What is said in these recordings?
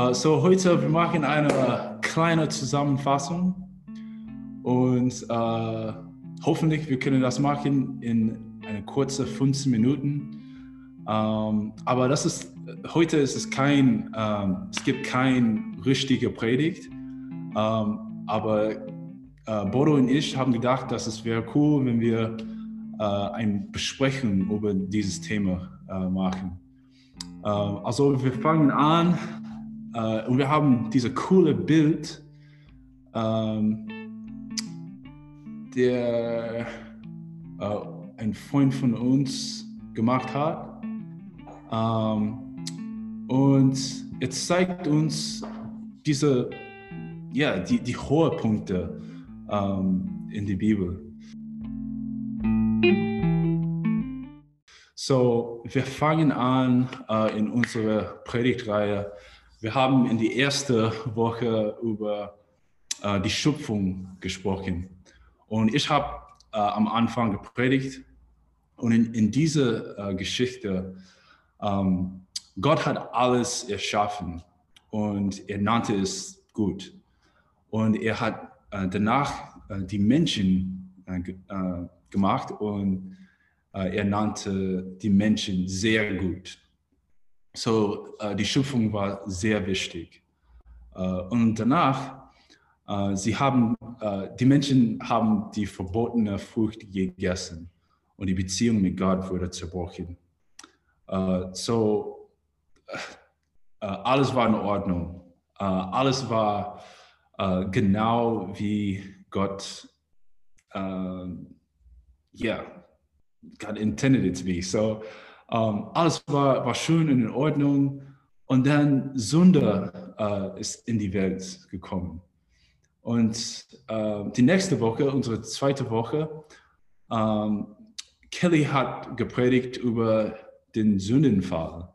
Uh, so heute wir machen eine kleine Zusammenfassung und uh, hoffentlich wir können das machen in eine kurze 15 Minuten. Um, aber das ist heute ist es kein um, es gibt kein richtige Predigt, um, aber uh, Bodo und ich haben gedacht, dass es wäre cool, wenn wir eine Besprechung über dieses Thema machen. also wir fangen an Uh, und wir haben dieses coole Bild, ähm, der äh, ein Freund von uns gemacht hat. Ähm, und es zeigt uns diese, ja, die, die hohen Punkte ähm, in der Bibel. So, wir fangen an äh, in unserer Predigtreihe wir haben in die erste Woche über äh, die Schöpfung gesprochen. Und ich habe äh, am Anfang gepredigt. Und in, in dieser äh, Geschichte, ähm, Gott hat alles erschaffen und er nannte es gut. Und er hat äh, danach äh, die Menschen äh, gemacht und er nannte die Menschen sehr gut. So, äh, die Schöpfung war sehr wichtig. Äh, und danach, äh, sie haben, äh, die Menschen haben die verbotene Frucht gegessen und die Beziehung mit Gott wurde zerbrochen. Äh, so, alles war in Ordnung. alles war genau wie Gott, ja, yeah, God intended it to be. So, ähm, alles war, war schön und in Ordnung. Und dann Sünde äh, ist in die Welt gekommen. Und äh, die nächste Woche, unsere zweite Woche, ähm, Kelly hat gepredigt über den Sündenfall.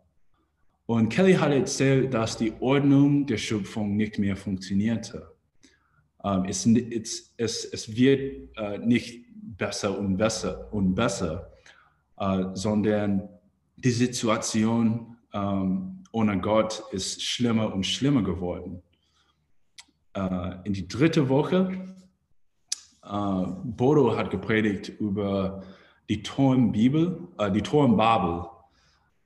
Und Kelly hat erzählt, dass die Ordnung der Schöpfung nicht mehr funktionierte. Ähm, es, es, es, wird äh, nicht besser und besser und besser, äh, sondern die Situation ähm, ohne Gott ist schlimmer und schlimmer geworden. Äh, in die dritte Woche, äh, Bodo hat gepredigt über die Turmbibel, äh, die Turmbabel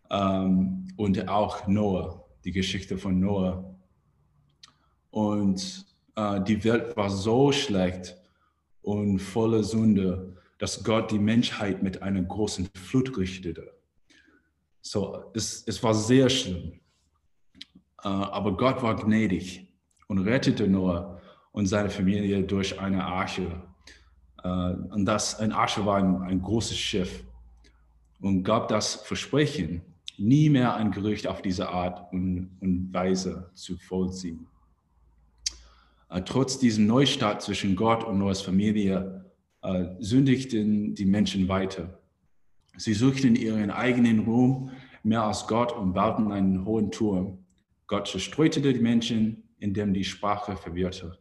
ähm, und auch Noah, die Geschichte von Noah. Und äh, die Welt war so schlecht und voller Sünde, dass Gott die Menschheit mit einer großen Flut richtete. So, es, es war sehr schlimm. Äh, aber Gott war gnädig und rettete Noah und seine Familie durch eine Arche. Äh, und das, ein Arche war ein, ein großes Schiff und gab das Versprechen, nie mehr ein Gerücht auf diese Art und, und Weise zu vollziehen. Äh, trotz diesem Neustart zwischen Gott und Noahs Familie sündigten die Menschen weiter. Sie suchten ihren eigenen Ruhm mehr als Gott und bauten einen hohen Turm. Gott zerstreute die Menschen, indem die Sprache verwirrte.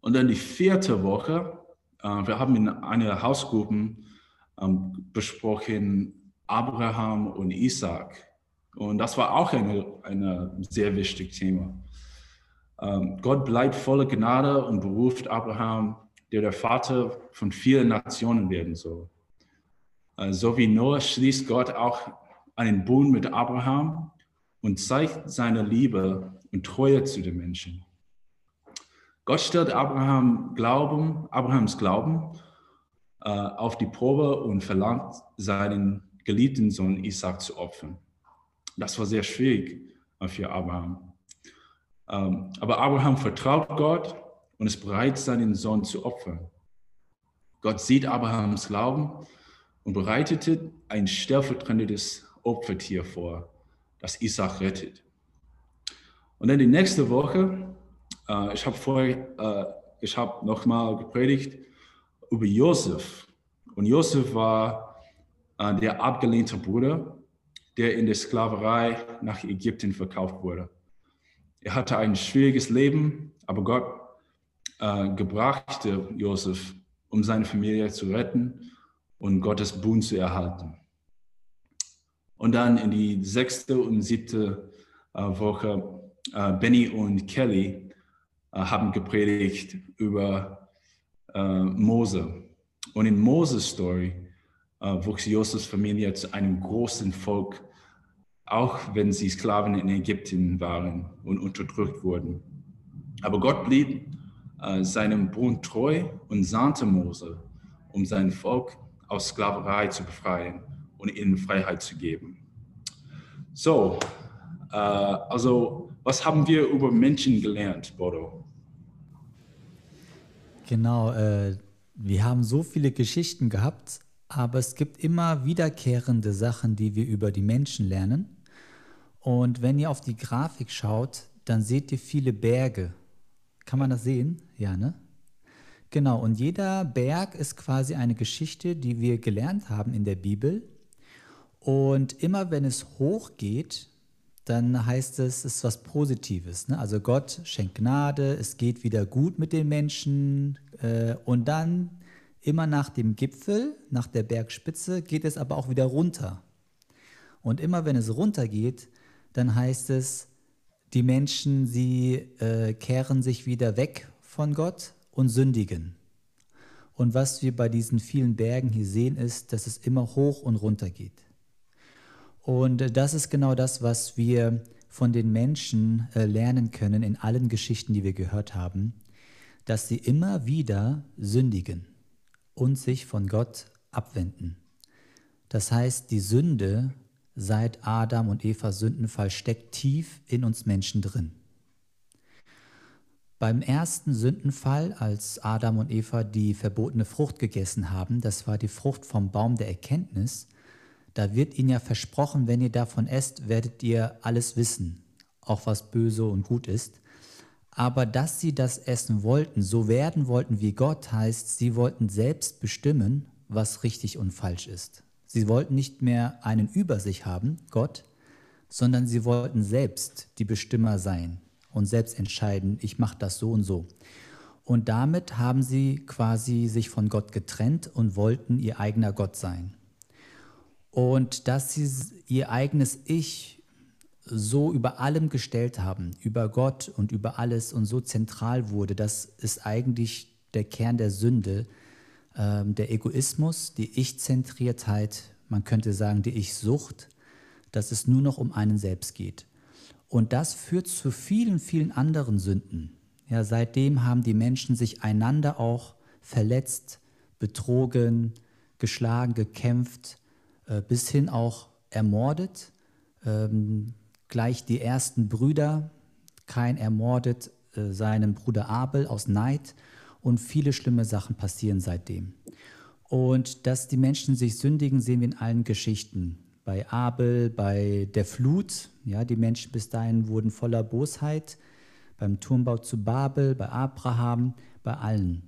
Und dann die vierte Woche, äh, wir haben in einer Hausgruppe ähm, besprochen Abraham und Isaac. Und das war auch ein sehr wichtiges Thema. Ähm, Gott bleibt voller Gnade und beruft Abraham, der der Vater von vielen Nationen werden soll. Äh, so wie Noah schließt Gott auch einen Bund mit Abraham und zeigt seine Liebe und Treue zu den Menschen. Gott stellt Abraham Glauben, Abrahams Glauben äh, auf die Probe und verlangt, seinen geliebten Sohn Isaac zu opfern. Das war sehr schwierig äh, für Abraham. Ähm, aber Abraham vertraut Gott und ist bereit, seinen Sohn zu opfern. Gott sieht Abrahams Glauben und bereitete ein stellvertretendes Opfertier vor, dass Isaac rettet. Und dann die nächste Woche, äh, ich habe vorher, äh, ich habe nochmal gepredigt über Josef. Und Josef war äh, der abgelehnte Bruder, der in der Sklaverei nach Ägypten verkauft wurde. Er hatte ein schwieriges Leben, aber Gott äh, gebrachte Josef, um seine Familie zu retten und Gottes Bund zu erhalten. Und dann in die sechste und siebte äh, Woche, äh, Benny und Kelly äh, haben gepredigt über Mose. Und in Moses Story wuchs Josefs Familie zu einem großen Volk auch wenn sie Sklaven in Ägypten waren und unterdrückt wurden. Aber Gott blieb seinem Bund treu und sandte Mose, um sein Volk aus Sklaverei zu befreien und ihnen Freiheit zu geben. So, äh, also was haben wir über Menschen gelernt, Bodo? Genau, äh, wir haben so viele Geschichten gehabt, aber es gibt immer wiederkehrende Sachen, die wir über die Menschen lernen. Und wenn ihr auf die Grafik schaut, dann seht ihr viele Berge. Kann man das sehen? Ja, ne? Genau, und jeder Berg ist quasi eine Geschichte, die wir gelernt haben in der Bibel. Und immer wenn es hochgeht, dann heißt es, es ist was Positives. Ne? Also Gott schenkt Gnade, es geht wieder gut mit den Menschen. Äh, und dann immer nach dem Gipfel, nach der Bergspitze, geht es aber auch wieder runter. Und immer wenn es runtergeht, dann heißt es, die Menschen, sie äh, kehren sich wieder weg von Gott und sündigen. Und was wir bei diesen vielen Bergen hier sehen, ist, dass es immer hoch und runter geht. Und das ist genau das, was wir von den Menschen äh, lernen können in allen Geschichten, die wir gehört haben, dass sie immer wieder sündigen und sich von Gott abwenden. Das heißt, die Sünde seit Adam und Eva Sündenfall steckt tief in uns Menschen drin. Beim ersten Sündenfall, als Adam und Eva die verbotene Frucht gegessen haben, das war die Frucht vom Baum der Erkenntnis, da wird ihnen ja versprochen, wenn ihr davon esst, werdet ihr alles wissen, auch was böse und gut ist. Aber dass sie das essen wollten, so werden wollten wie Gott, heißt, sie wollten selbst bestimmen, was richtig und falsch ist. Sie wollten nicht mehr einen über sich haben, Gott, sondern sie wollten selbst die Bestimmer sein und selbst entscheiden, ich mache das so und so. Und damit haben sie quasi sich von Gott getrennt und wollten ihr eigener Gott sein. Und dass sie ihr eigenes Ich so über allem gestellt haben, über Gott und über alles und so zentral wurde, das ist eigentlich der Kern der Sünde, ähm, der Egoismus, die Ich-Zentriertheit, man könnte sagen die Ich-Sucht, dass es nur noch um einen selbst geht. Und das führt zu vielen, vielen anderen Sünden. Ja, seitdem haben die Menschen sich einander auch verletzt, betrogen, geschlagen, gekämpft, äh, bis hin auch ermordet. Ähm, gleich die ersten Brüder, kein ermordet äh, seinen Bruder Abel aus Neid und viele schlimme Sachen passieren seitdem. Und dass die Menschen sich sündigen, sehen wir in allen Geschichten. Bei Abel, bei der Flut, ja, die Menschen bis dahin wurden voller Bosheit, beim Turmbau zu Babel, bei Abraham, bei allen.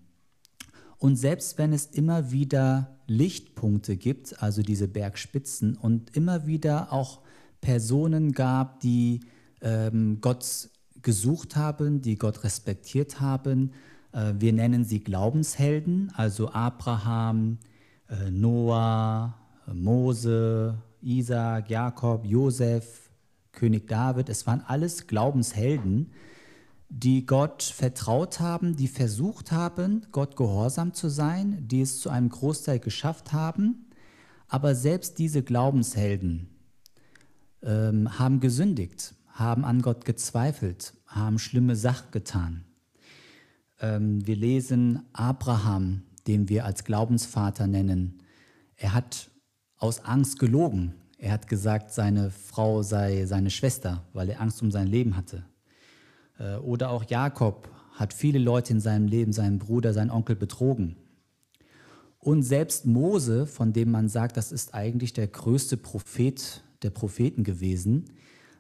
Und selbst wenn es immer wieder Lichtpunkte gibt, also diese Bergspitzen, und immer wieder auch Personen gab, die ähm, Gott gesucht haben, die Gott respektiert haben, äh, wir nennen sie Glaubenshelden, also Abraham, äh, Noah, Mose, Isaac, Jakob, Josef, König David. Es waren alles Glaubenshelden, die Gott vertraut haben, die versucht haben, Gott gehorsam zu sein, die es zu einem Großteil geschafft haben. Aber selbst diese Glaubenshelden ähm, haben gesündigt, haben an Gott gezweifelt, haben schlimme Sachen getan. Ähm, wir lesen Abraham, den wir als Glaubensvater nennen. Er hat aus Angst gelogen. Er hat gesagt, seine Frau sei seine Schwester, weil er Angst um sein Leben hatte. Äh, oder auch Jakob hat viele Leute in seinem Leben, seinen Bruder, seinen Onkel betrogen. Und selbst Mose, von dem man sagt, das ist eigentlich der größte Prophet der Propheten gewesen,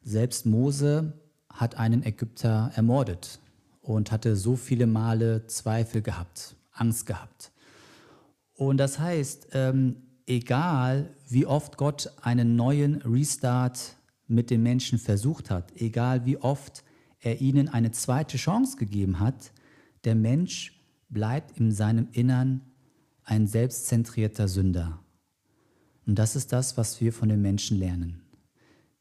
Selbst Mose hat einen Ägypter ermordet und hatte so viele Male Zweifel gehabt, Angst gehabt. Und das heißt, ähm, egal wie oft Gott einen neuen Restart mit den Menschen versucht hat, egal wie oft er ihnen eine zweite Chance gegeben hat, der Mensch bleibt in seinem Innern ein selbstzentrierter Sünder. Und das ist das, was wir von den Menschen lernen.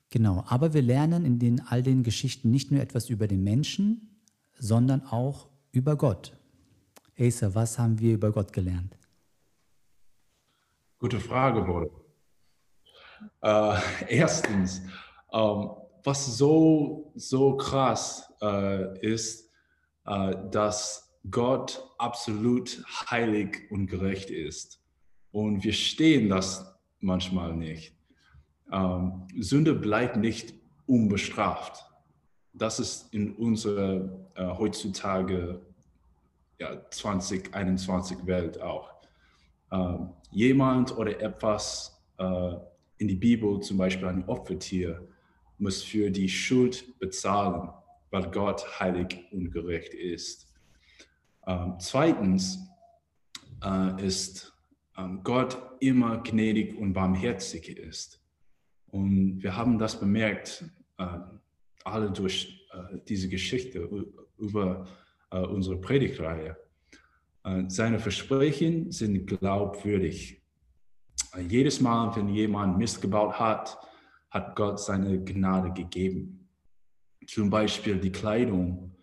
Genau, aber wir lernen in den, all den Geschichten nicht nur etwas über den Menschen, sondern auch über Gott. Asa, was haben wir über Gott gelernt? Gute Frage, Bruder. Äh, erstens, ähm, was so, so krass äh, ist, äh, dass Gott absolut heilig und gerecht ist. Und wir stehen das manchmal nicht. Ähm, Sünde bleibt nicht unbestraft. Das ist in unserer äh, heutzutage ja, 2021 Welt auch. Ähm, jemand oder etwas äh, in die Bibel, zum Beispiel ein Opfertier, muss für die Schuld bezahlen, weil Gott heilig und gerecht ist. Ähm, zweitens äh, ist ähm, Gott immer gnädig und barmherzig ist. Und wir haben das bemerkt, äh, alle durch äh, diese Geschichte über äh, unsere Predigtreihe. Äh, seine Versprechen sind glaubwürdig. Äh, jedes Mal, wenn jemand Mist gebaut hat, hat Gott seine Gnade gegeben. Zum Beispiel die Kleidung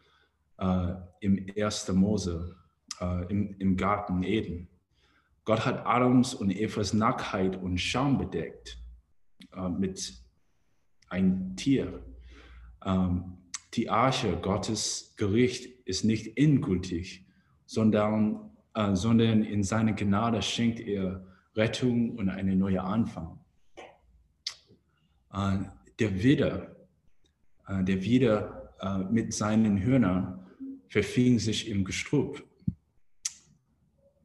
äh, im 1. Mose, äh, im, im Garten Eden. Gott hat Adams und Evas Nacktheit und Scham bedeckt äh, mit einem Tier. Ähm, die Arche, Gottes Gericht, ist nicht endgültig, sondern, äh, sondern in seiner Gnade schenkt er Rettung und einen neuen Anfang. Äh, der Widder, äh, der Widder äh, mit seinen Hörnern verfing sich im Gestrüpp,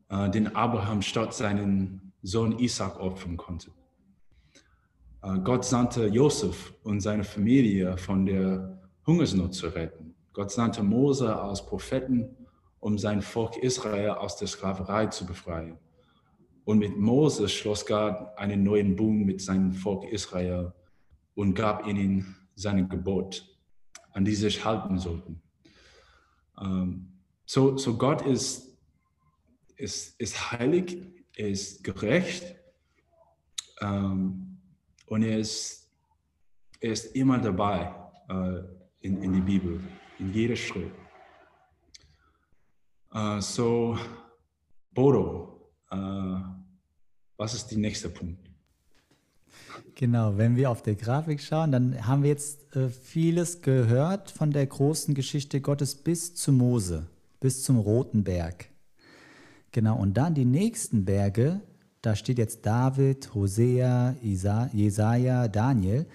äh, den Abraham statt seinen Sohn Isaac opfern konnte. Äh, Gott sandte Josef und seine Familie von der Hungersnot zu retten. Gott sandte Mose als Propheten, um sein Volk Israel aus der Sklaverei zu befreien. Und mit Mose schloss Gott einen neuen Bund mit seinem Volk Israel und gab ihnen sein Gebot, an die sie sich halten sollten. Um, so, so Gott ist, ist, ist heilig, er ist gerecht um, und er ist, er ist immer dabei uh, in, in die Bibel, in jeder Schritt. Uh, so, Bodo, uh, was ist der nächste Punkt? Genau, wenn wir auf der Grafik schauen, dann haben wir jetzt äh, vieles gehört von der großen Geschichte Gottes bis zu Mose, bis zum Roten Berg. Genau, und dann die nächsten Berge, da steht jetzt David, Hosea, Isa, Jesaja, Daniel.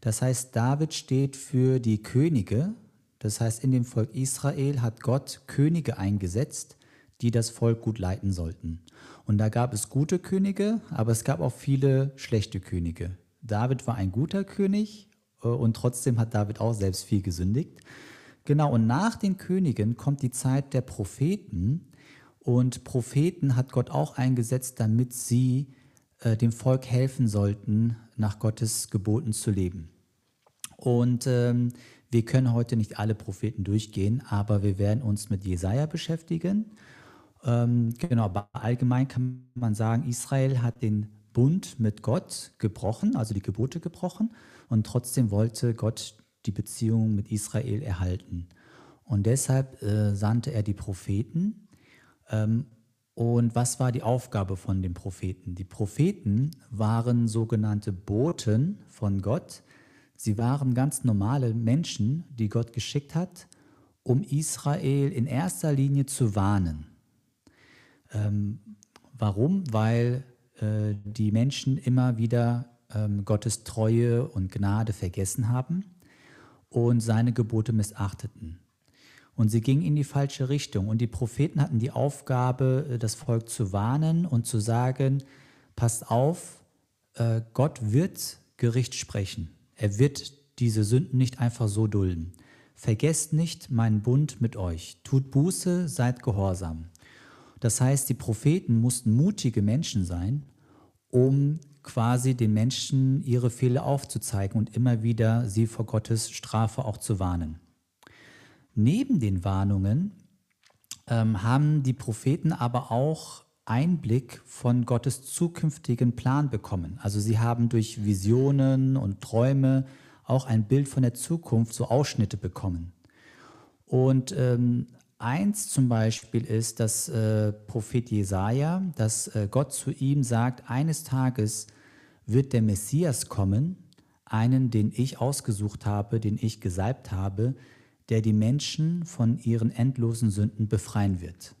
Das heißt, David steht für die Könige. Das heißt, in dem Volk Israel hat Gott Könige eingesetzt, die das Volk gut leiten sollten. Und da gab es gute Könige, aber es gab auch viele schlechte Könige. David war ein guter König äh, und trotzdem hat David auch selbst viel gesündigt. Genau, und nach den Königen kommt die Zeit der Propheten. Und Propheten hat Gott auch eingesetzt, damit sie äh, dem Volk helfen sollten, nach Gottes Geboten zu leben. Und ähm, wir können heute nicht alle Propheten durchgehen, aber wir werden uns mit Jesaja beschäftigen. Ähm, genau, aber allgemein kann man sagen, Israel hat den Bund mit Gott gebrochen, also die Gebote gebrochen, und trotzdem wollte Gott die Beziehung mit Israel erhalten. Und deshalb äh, sandte er die Propheten. Ähm, und was war die Aufgabe von den Propheten? Die Propheten waren sogenannte Boten von Gott. Sie waren ganz normale Menschen, die Gott geschickt hat, um Israel in erster Linie zu warnen. Ähm, warum? Weil äh, die Menschen immer wieder ähm, Gottes Treue und Gnade vergessen haben und seine Gebote missachteten. Und sie gingen in die falsche Richtung. Und die Propheten hatten die Aufgabe, äh, das Volk zu warnen und zu sagen, passt auf, äh, Gott wird Gericht sprechen. Er wird diese Sünden nicht einfach so dulden. Vergesst nicht meinen Bund mit euch. Tut Buße, seid gehorsam. Das heißt, die Propheten mussten mutige Menschen sein, um quasi den Menschen ihre Fehler aufzuzeigen und immer wieder sie vor Gottes Strafe auch zu warnen. Neben den Warnungen ähm, haben die Propheten aber auch Einblick von Gottes zukünftigen Plan bekommen. Also sie haben durch Visionen und Träume auch ein Bild von der Zukunft, so Ausschnitte bekommen. Und ähm, eins zum Beispiel ist, dass äh, Prophet Jesaja, dass äh, Gott zu ihm sagt: Eines Tages wird der Messias kommen, einen, den ich ausgesucht habe, den ich gesalbt habe, der die Menschen von ihren endlosen Sünden befreien wird.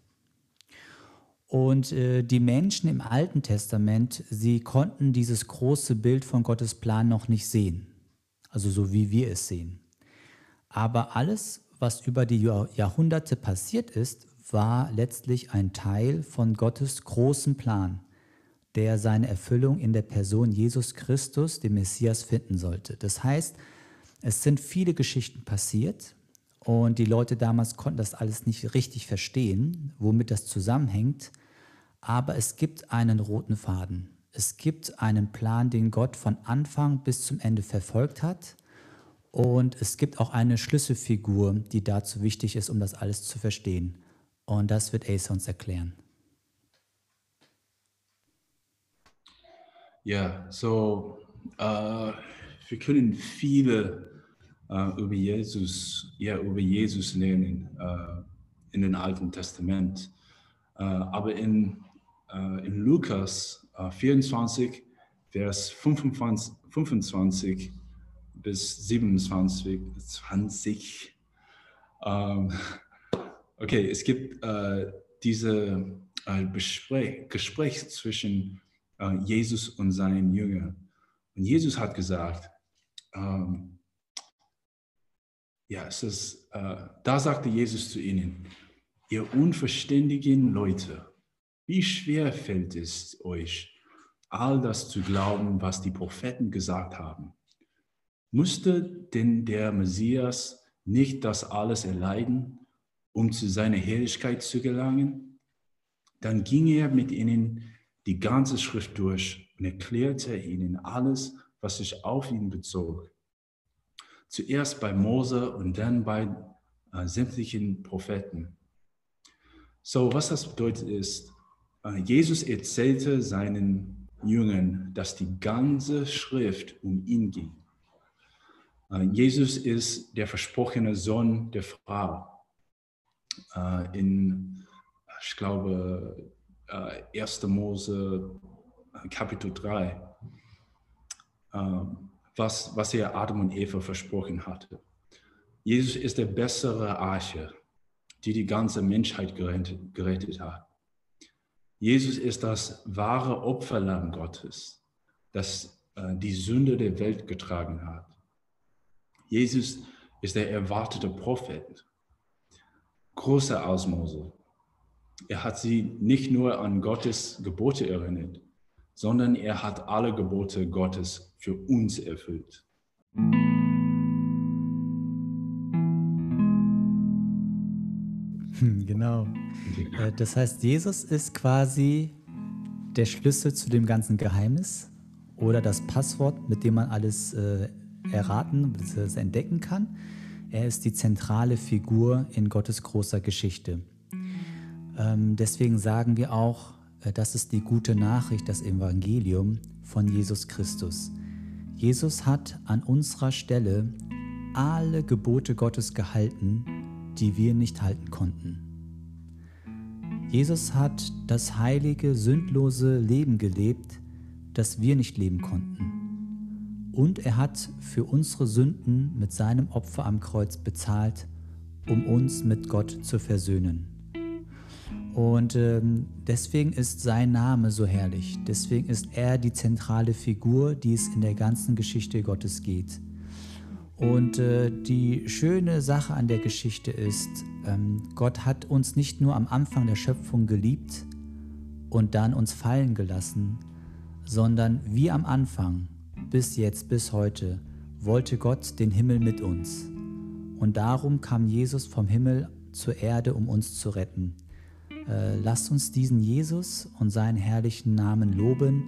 Und äh, die Menschen im Alten Testament, sie konnten dieses große Bild von Gottes Plan noch nicht sehen, also so wie wir es sehen. Aber alles, was über die Jahrhunderte passiert ist, war letztlich ein Teil von Gottes großem Plan, der seine Erfüllung in der Person Jesus Christus, dem Messias, finden sollte. Das heißt, es sind viele Geschichten passiert, und die Leute damals konnten das alles nicht richtig verstehen, womit das zusammenhängt. Aber es gibt einen roten Faden. Es gibt einen Plan, den Gott von Anfang bis zum Ende verfolgt hat. Und es gibt auch eine Schlüsselfigur, die dazu wichtig ist, um das alles zu verstehen. Und das wird Ace uns erklären. Ja, so uh, wir können viele äh, über Jesus, ja, über Jesus lernen äh, in dem Alten Testament. Äh, aber in, äh, in Lukas 24, äh, Vers 25, 25 bis 27, 20, ähm, okay, es gibt äh, diese Gespräch, Gespräch zwischen Jesus und seinen Jüngern. Und Jesus hat gesagt, ähm, ja, es ist, äh, da sagte Jesus zu ihnen, ihr unverständigen Leute, wie schwer fällt es euch, all das zu glauben, was die Propheten gesagt haben? Musste denn der Messias nicht das alles erleiden, um zu seiner Herrlichkeit zu gelangen? Dann ging er mit ihnen die ganze Schrift durch und erklärte ihnen alles, was sich auf ihn bezog zuerst bei Mose und dann bei äh, sämtlichen Propheten. So, was das bedeutet ist, äh, Jesus erzählte seinen Jüngern, dass die ganze Schrift um ihn ging. Äh, Jesus ist der versprochene Sohn der Frau. Äh, in, ich glaube, 1. Äh, Mose äh, Kapitel 3 was, was er Adam und Eva versprochen hatte. Jesus ist der bessere Arche, die die ganze Menschheit gerettet, gerettet hat. Jesus ist das wahre Opferlamm Gottes, das äh, die Sünde der Welt getragen hat. Jesus ist der erwartete Prophet, großer Ausmose. Er hat sie nicht nur an Gottes Gebote erinnert, sondern er hat alle Gebote Gottes für uns erfüllt. Hm, genau. Äh, das heißt, Jesus ist quasi der Schlüssel zu dem ganzen Geheimnis oder das Passwort, mit dem man alles äh, erraten bzw. entdecken kann. Er ist die zentrale Figur in Gottes großer Geschichte. Ähm, deswegen sagen wir auch, äh, das ist die gute Nachricht, das Evangelium von Jesus Christus. Jesus hat an unserer Stelle alle Gebote Gottes gehalten, die wir nicht halten konnten. Jesus hat das heilige, sündlose Leben gelebt, das wir nicht leben konnten. Und er hat für unsere Sünden mit seinem Opfer am Kreuz bezahlt, um uns mit Gott zu versöhnen. Und ähm, deswegen ist sein Name so herrlich. Deswegen ist er die zentrale Figur, die es in der ganzen Geschichte Gottes geht. Und äh, die schöne Sache an der Geschichte ist, ähm, Gott hat uns nicht nur am Anfang der Schöpfung geliebt und dann uns fallen gelassen, sondern wie am Anfang, bis jetzt, bis heute, wollte Gott den Himmel mit uns. Und darum kam Jesus vom Himmel zur Erde, um uns zu retten. Äh, lasst uns diesen Jesus und seinen herrlichen Namen loben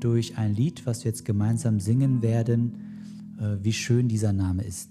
durch ein Lied, was wir jetzt gemeinsam singen werden, äh, wie schön dieser Name ist.